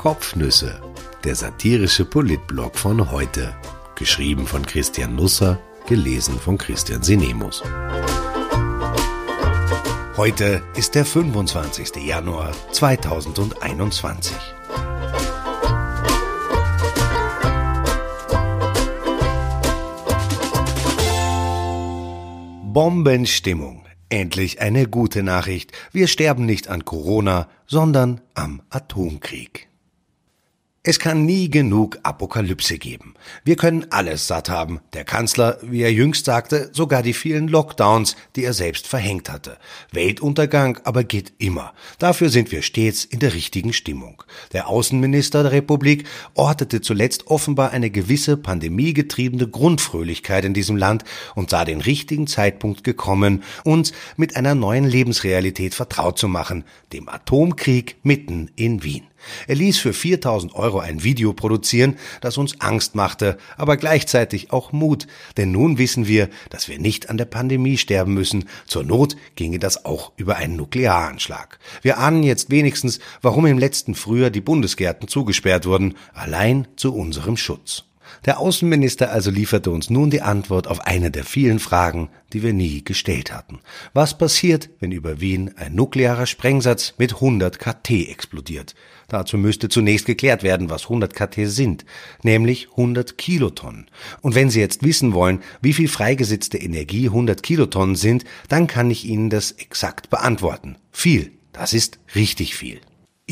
Kopfnüsse, der satirische Politblog von heute. Geschrieben von Christian Nusser, gelesen von Christian Sinemus. Heute ist der 25. Januar 2021. Bombenstimmung. Endlich eine gute Nachricht. Wir sterben nicht an Corona, sondern am Atomkrieg. Es kann nie genug Apokalypse geben. Wir können alles satt haben. Der Kanzler, wie er jüngst sagte, sogar die vielen Lockdowns, die er selbst verhängt hatte. Weltuntergang aber geht immer. Dafür sind wir stets in der richtigen Stimmung. Der Außenminister der Republik ortete zuletzt offenbar eine gewisse pandemiegetriebene Grundfröhlichkeit in diesem Land und sah den richtigen Zeitpunkt gekommen, uns mit einer neuen Lebensrealität vertraut zu machen, dem Atomkrieg mitten in Wien. Er ließ für 4000 Euro ein Video produzieren, das uns Angst machte, aber gleichzeitig auch Mut, denn nun wissen wir, dass wir nicht an der Pandemie sterben müssen. Zur Not ginge das auch über einen Nuklearanschlag. Wir ahnen jetzt wenigstens, warum im letzten Frühjahr die Bundesgärten zugesperrt wurden, allein zu unserem Schutz. Der Außenminister also lieferte uns nun die Antwort auf eine der vielen Fragen, die wir nie gestellt hatten. Was passiert, wenn über Wien ein nuklearer Sprengsatz mit 100 KT explodiert? Dazu müsste zunächst geklärt werden, was 100 KT sind, nämlich 100 Kilotonnen. Und wenn Sie jetzt wissen wollen, wie viel freigesetzte Energie 100 Kilotonnen sind, dann kann ich Ihnen das exakt beantworten. Viel. Das ist richtig viel.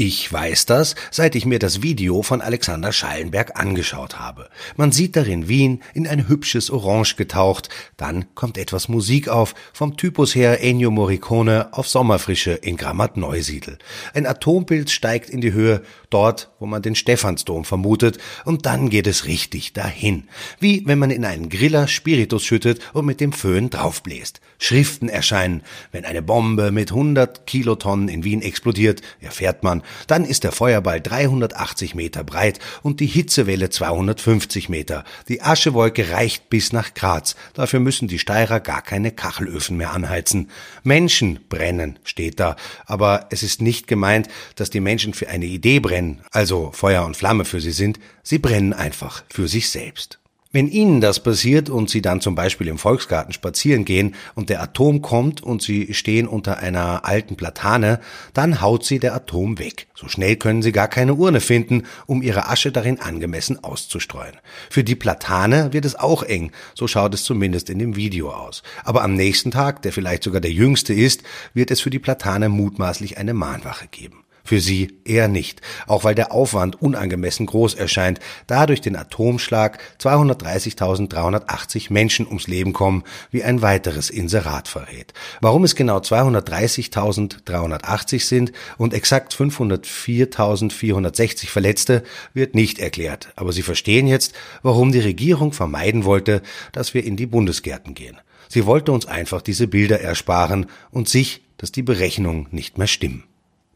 Ich weiß das, seit ich mir das Video von Alexander Schallenberg angeschaut habe. Man sieht darin Wien in ein hübsches Orange getaucht, dann kommt etwas Musik auf, vom Typus her Ennio Morricone auf Sommerfrische in Grammat Neusiedl. Ein Atompilz steigt in die Höhe, dort, wo man den Stephansdom vermutet, und dann geht es richtig dahin. Wie wenn man in einen Griller Spiritus schüttet und mit dem Föhn draufbläst. Schriften erscheinen. Wenn eine Bombe mit 100 Kilotonnen in Wien explodiert, erfährt man, dann ist der Feuerball 380 Meter breit und die Hitzewelle 250 Meter. Die Aschewolke reicht bis nach Graz. Dafür müssen die Steirer gar keine Kachelöfen mehr anheizen. Menschen brennen, steht da. Aber es ist nicht gemeint, dass die Menschen für eine Idee brennen, also Feuer und Flamme für sie sind. Sie brennen einfach für sich selbst. Wenn Ihnen das passiert und Sie dann zum Beispiel im Volksgarten spazieren gehen und der Atom kommt und Sie stehen unter einer alten Platane, dann haut Sie der Atom weg. So schnell können Sie gar keine Urne finden, um Ihre Asche darin angemessen auszustreuen. Für die Platane wird es auch eng, so schaut es zumindest in dem Video aus. Aber am nächsten Tag, der vielleicht sogar der jüngste ist, wird es für die Platane mutmaßlich eine Mahnwache geben. Für sie eher nicht, auch weil der Aufwand unangemessen groß erscheint, da durch den Atomschlag 230.380 Menschen ums Leben kommen, wie ein weiteres Inserat verrät. Warum es genau 230.380 sind und exakt 504.460 Verletzte, wird nicht erklärt, aber Sie verstehen jetzt, warum die Regierung vermeiden wollte, dass wir in die Bundesgärten gehen. Sie wollte uns einfach diese Bilder ersparen und sich, dass die Berechnungen nicht mehr stimmen.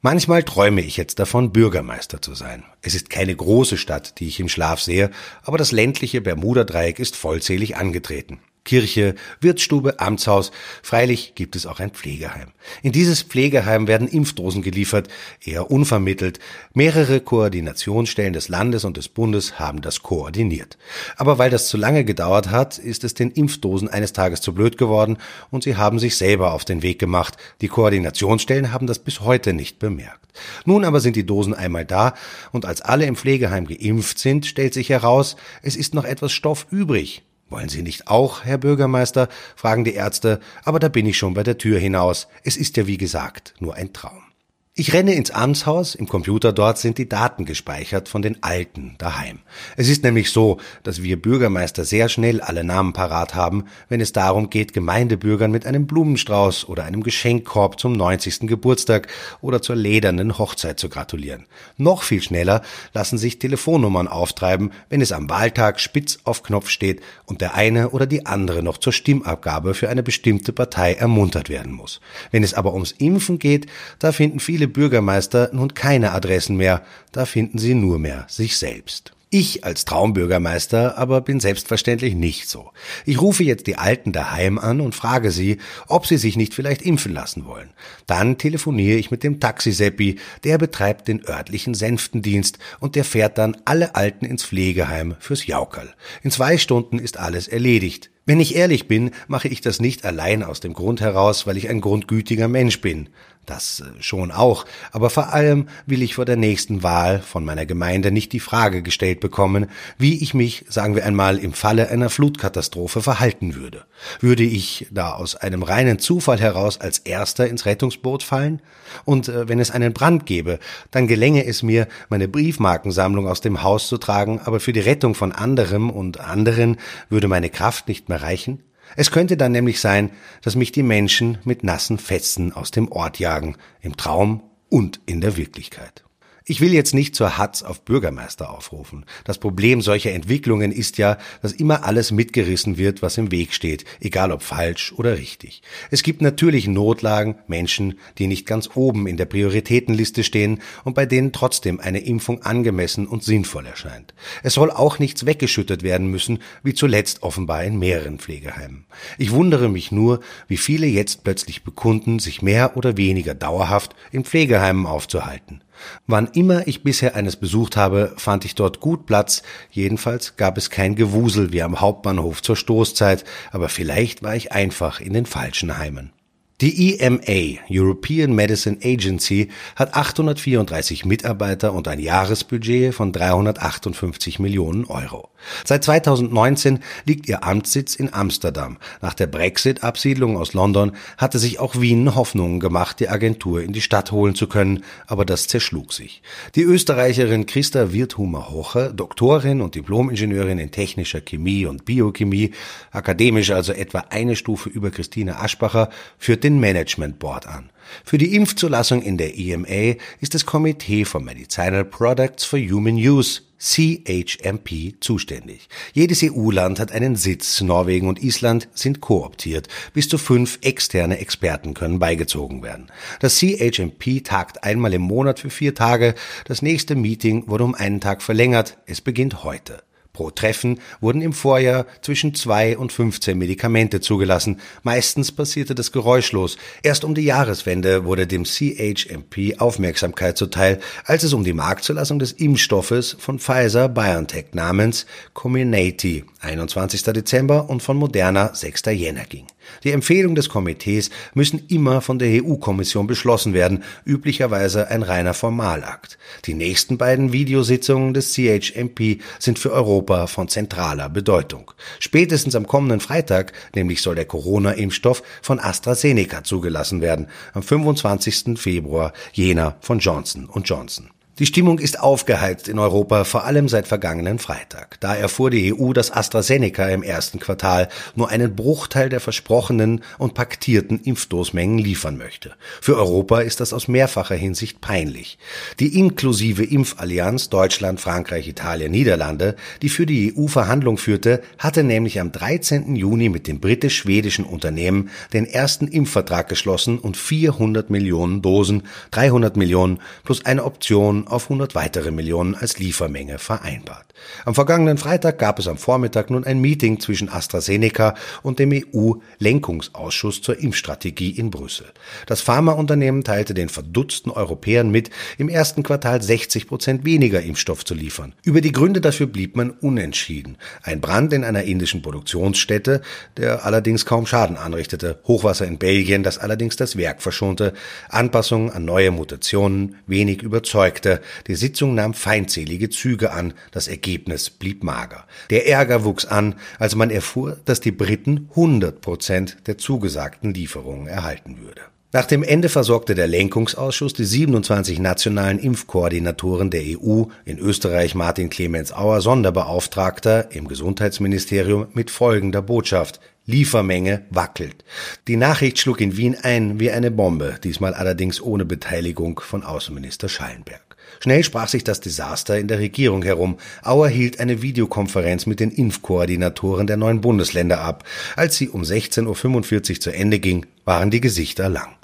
Manchmal träume ich jetzt davon, Bürgermeister zu sein. Es ist keine große Stadt, die ich im Schlaf sehe, aber das ländliche Bermuda-Dreieck ist vollzählig angetreten. Kirche, Wirtsstube, Amtshaus. Freilich gibt es auch ein Pflegeheim. In dieses Pflegeheim werden Impfdosen geliefert, eher unvermittelt. Mehrere Koordinationsstellen des Landes und des Bundes haben das koordiniert. Aber weil das zu lange gedauert hat, ist es den Impfdosen eines Tages zu blöd geworden und sie haben sich selber auf den Weg gemacht. Die Koordinationsstellen haben das bis heute nicht bemerkt. Nun aber sind die Dosen einmal da und als alle im Pflegeheim geimpft sind, stellt sich heraus, es ist noch etwas Stoff übrig. Wollen Sie nicht auch, Herr Bürgermeister? fragen die Ärzte, aber da bin ich schon bei der Tür hinaus. Es ist ja wie gesagt nur ein Traum. Ich renne ins Amtshaus, im Computer dort sind die Daten gespeichert von den Alten daheim. Es ist nämlich so, dass wir Bürgermeister sehr schnell alle Namen parat haben, wenn es darum geht, Gemeindebürgern mit einem Blumenstrauß oder einem Geschenkkorb zum 90. Geburtstag oder zur ledernen Hochzeit zu gratulieren. Noch viel schneller lassen sich Telefonnummern auftreiben, wenn es am Wahltag spitz auf Knopf steht und der eine oder die andere noch zur Stimmabgabe für eine bestimmte Partei ermuntert werden muss. Wenn es aber ums Impfen geht, da finden viele viele Bürgermeister nun keine Adressen mehr, da finden sie nur mehr sich selbst. Ich als Traumbürgermeister aber bin selbstverständlich nicht so. Ich rufe jetzt die Alten daheim an und frage sie, ob sie sich nicht vielleicht impfen lassen wollen. Dann telefoniere ich mit dem Taxiseppi, der betreibt den örtlichen Sänftendienst und der fährt dann alle Alten ins Pflegeheim fürs Jaukerl. In zwei Stunden ist alles erledigt. Wenn ich ehrlich bin, mache ich das nicht allein aus dem Grund heraus, weil ich ein grundgütiger Mensch bin. Das äh, schon auch, aber vor allem will ich vor der nächsten Wahl von meiner Gemeinde nicht die Frage gestellt bekommen, wie ich mich, sagen wir einmal, im Falle einer Flutkatastrophe verhalten würde. Würde ich da aus einem reinen Zufall heraus als Erster ins Rettungsboot fallen? Und äh, wenn es einen Brand gäbe, dann gelänge es mir, meine Briefmarkensammlung aus dem Haus zu tragen, aber für die Rettung von anderem und anderen würde meine Kraft nicht mehr reichen? Es könnte dann nämlich sein, dass mich die Menschen mit nassen Fetzen aus dem Ort jagen, im Traum und in der Wirklichkeit. Ich will jetzt nicht zur Hatz auf Bürgermeister aufrufen. Das Problem solcher Entwicklungen ist ja, dass immer alles mitgerissen wird, was im Weg steht, egal ob falsch oder richtig. Es gibt natürlich Notlagen, Menschen, die nicht ganz oben in der Prioritätenliste stehen und bei denen trotzdem eine Impfung angemessen und sinnvoll erscheint. Es soll auch nichts weggeschüttet werden müssen, wie zuletzt offenbar in mehreren Pflegeheimen. Ich wundere mich nur, wie viele jetzt plötzlich bekunden, sich mehr oder weniger dauerhaft in Pflegeheimen aufzuhalten. Wann immer ich bisher eines besucht habe, fand ich dort gut Platz, jedenfalls gab es kein Gewusel wie am Hauptbahnhof zur Stoßzeit, aber vielleicht war ich einfach in den falschen Heimen. Die EMA, European Medicine Agency, hat 834 Mitarbeiter und ein Jahresbudget von 358 Millionen Euro. Seit 2019 liegt ihr Amtssitz in Amsterdam. Nach der Brexit-Absiedlung aus London hatte sich auch Wien Hoffnungen gemacht, die Agentur in die Stadt holen zu können, aber das zerschlug sich. Die Österreicherin Christa Wirthumer-Hoche, Doktorin und Diplomingenieurin in technischer Chemie und Biochemie, akademisch also etwa eine Stufe über Christine Aschbacher, führt den den Management Board an. Für die Impfzulassung in der EMA ist das Komitee for Medicinal Products for Human Use CHMP zuständig. Jedes EU-Land hat einen Sitz. Norwegen und Island sind kooptiert. Bis zu fünf externe Experten können beigezogen werden. Das CHMP tagt einmal im Monat für vier Tage. Das nächste Meeting wurde um einen Tag verlängert. Es beginnt heute. Pro Treffen wurden im Vorjahr zwischen zwei und 15 Medikamente zugelassen. Meistens passierte das geräuschlos. Erst um die Jahreswende wurde dem CHMP Aufmerksamkeit zuteil, als es um die Marktzulassung des Impfstoffes von Pfizer BioNTech namens Comirnaty 21. Dezember und von Moderna 6. Jänner ging. Die Empfehlungen des Komitees müssen immer von der EU-Kommission beschlossen werden, üblicherweise ein reiner Formalakt. Die nächsten beiden Videositzungen des CHMP sind für Europa von zentraler Bedeutung. Spätestens am kommenden Freitag, nämlich soll der Corona-Impfstoff von AstraZeneca zugelassen werden, am 25. Februar jener von Johnson Johnson. Die Stimmung ist aufgeheizt in Europa, vor allem seit vergangenen Freitag. Da erfuhr die EU, dass AstraZeneca im ersten Quartal nur einen Bruchteil der versprochenen und paktierten Impfdosmengen liefern möchte. Für Europa ist das aus mehrfacher Hinsicht peinlich. Die inklusive Impfallianz Deutschland, Frankreich, Italien, Niederlande, die für die EU Verhandlung führte, hatte nämlich am 13. Juni mit dem britisch-schwedischen Unternehmen den ersten Impfvertrag geschlossen und 400 Millionen Dosen, 300 Millionen plus eine Option auf 100 weitere Millionen als Liefermenge vereinbart. Am vergangenen Freitag gab es am Vormittag nun ein Meeting zwischen AstraZeneca und dem EU-Lenkungsausschuss zur Impfstrategie in Brüssel. Das Pharmaunternehmen teilte den verdutzten Europäern mit, im ersten Quartal 60 Prozent weniger Impfstoff zu liefern. Über die Gründe dafür blieb man unentschieden. Ein Brand in einer indischen Produktionsstätte, der allerdings kaum Schaden anrichtete, Hochwasser in Belgien, das allerdings das Werk verschonte, Anpassungen an neue Mutationen, wenig überzeugte, die Sitzung nahm feindselige Züge an, das Ergebnis blieb mager. Der Ärger wuchs an, als man erfuhr, dass die Briten 100 Prozent der zugesagten Lieferungen erhalten würde. Nach dem Ende versorgte der Lenkungsausschuss die 27 nationalen Impfkoordinatoren der EU, in Österreich Martin Clemens Auer Sonderbeauftragter im Gesundheitsministerium, mit folgender Botschaft. Liefermenge wackelt. Die Nachricht schlug in Wien ein wie eine Bombe, diesmal allerdings ohne Beteiligung von Außenminister Schallenberg. Schnell sprach sich das Desaster in der Regierung herum. Auer hielt eine Videokonferenz mit den Impfkoordinatoren der neuen Bundesländer ab. Als sie um 16.45 Uhr zu Ende ging, waren die Gesichter lang.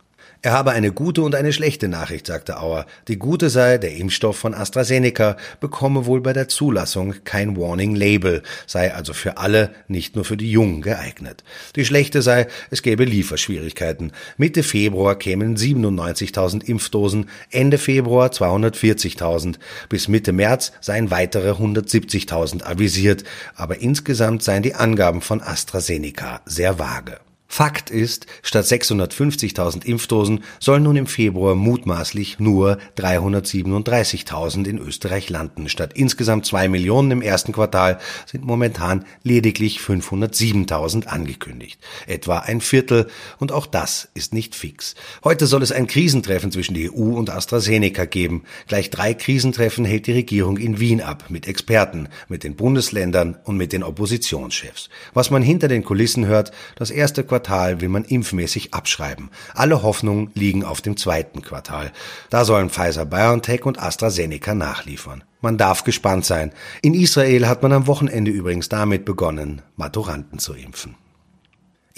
Er habe eine gute und eine schlechte Nachricht, sagte Auer. Die gute sei, der Impfstoff von AstraZeneca bekomme wohl bei der Zulassung kein Warning Label, sei also für alle, nicht nur für die Jungen geeignet. Die schlechte sei, es gäbe Lieferschwierigkeiten. Mitte Februar kämen 97.000 Impfdosen, Ende Februar 240.000. Bis Mitte März seien weitere 170.000 avisiert, aber insgesamt seien die Angaben von AstraZeneca sehr vage. Fakt ist, statt 650.000 Impfdosen sollen nun im Februar mutmaßlich nur 337.000 in Österreich landen. Statt insgesamt zwei Millionen im ersten Quartal sind momentan lediglich 507.000 angekündigt. Etwa ein Viertel und auch das ist nicht fix. Heute soll es ein Krisentreffen zwischen der EU und AstraZeneca geben. Gleich drei Krisentreffen hält die Regierung in Wien ab mit Experten, mit den Bundesländern und mit den Oppositionschefs. Was man hinter den Kulissen hört, das erste Quartal Quartal will man impfmäßig abschreiben. Alle Hoffnungen liegen auf dem zweiten Quartal. Da sollen Pfizer BioNTech und AstraZeneca nachliefern. Man darf gespannt sein. In Israel hat man am Wochenende übrigens damit begonnen, Maturanten zu impfen.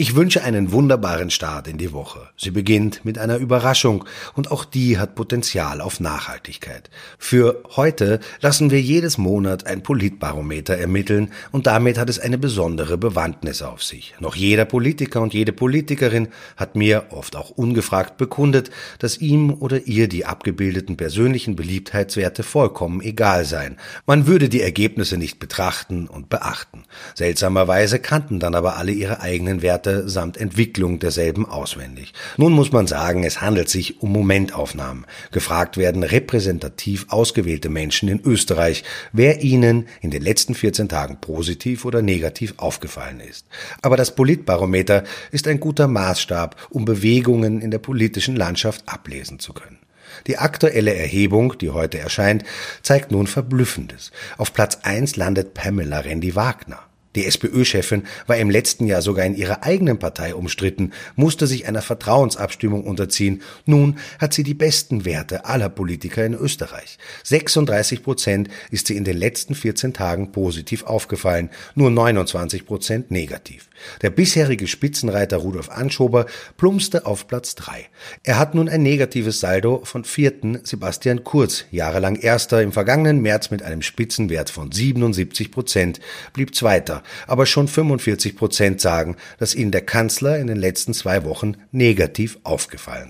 Ich wünsche einen wunderbaren Start in die Woche. Sie beginnt mit einer Überraschung und auch die hat Potenzial auf Nachhaltigkeit. Für heute lassen wir jedes Monat ein Politbarometer ermitteln und damit hat es eine besondere Bewandtnis auf sich. Noch jeder Politiker und jede Politikerin hat mir, oft auch ungefragt, bekundet, dass ihm oder ihr die abgebildeten persönlichen Beliebtheitswerte vollkommen egal seien. Man würde die Ergebnisse nicht betrachten und beachten. Seltsamerweise kannten dann aber alle ihre eigenen Werte Werte samt Entwicklung derselben auswendig. Nun muss man sagen, es handelt sich um Momentaufnahmen. Gefragt werden repräsentativ ausgewählte Menschen in Österreich, wer ihnen in den letzten 14 Tagen positiv oder negativ aufgefallen ist. Aber das Politbarometer ist ein guter Maßstab, um Bewegungen in der politischen Landschaft ablesen zu können. Die aktuelle Erhebung, die heute erscheint, zeigt nun Verblüffendes. Auf Platz 1 landet Pamela Rendi-Wagner. Die SPÖ-Chefin war im letzten Jahr sogar in ihrer eigenen Partei umstritten, musste sich einer Vertrauensabstimmung unterziehen. Nun hat sie die besten Werte aller Politiker in Österreich. 36 Prozent ist sie in den letzten 14 Tagen positiv aufgefallen, nur 29 Prozent negativ. Der bisherige Spitzenreiter Rudolf Anschober plumpste auf Platz drei. Er hat nun ein negatives Saldo von vierten Sebastian Kurz, jahrelang Erster im vergangenen März mit einem Spitzenwert von 77 Prozent, blieb Zweiter, aber schon 45 Prozent sagen, dass ihnen der Kanzler in den letzten zwei Wochen negativ aufgefallen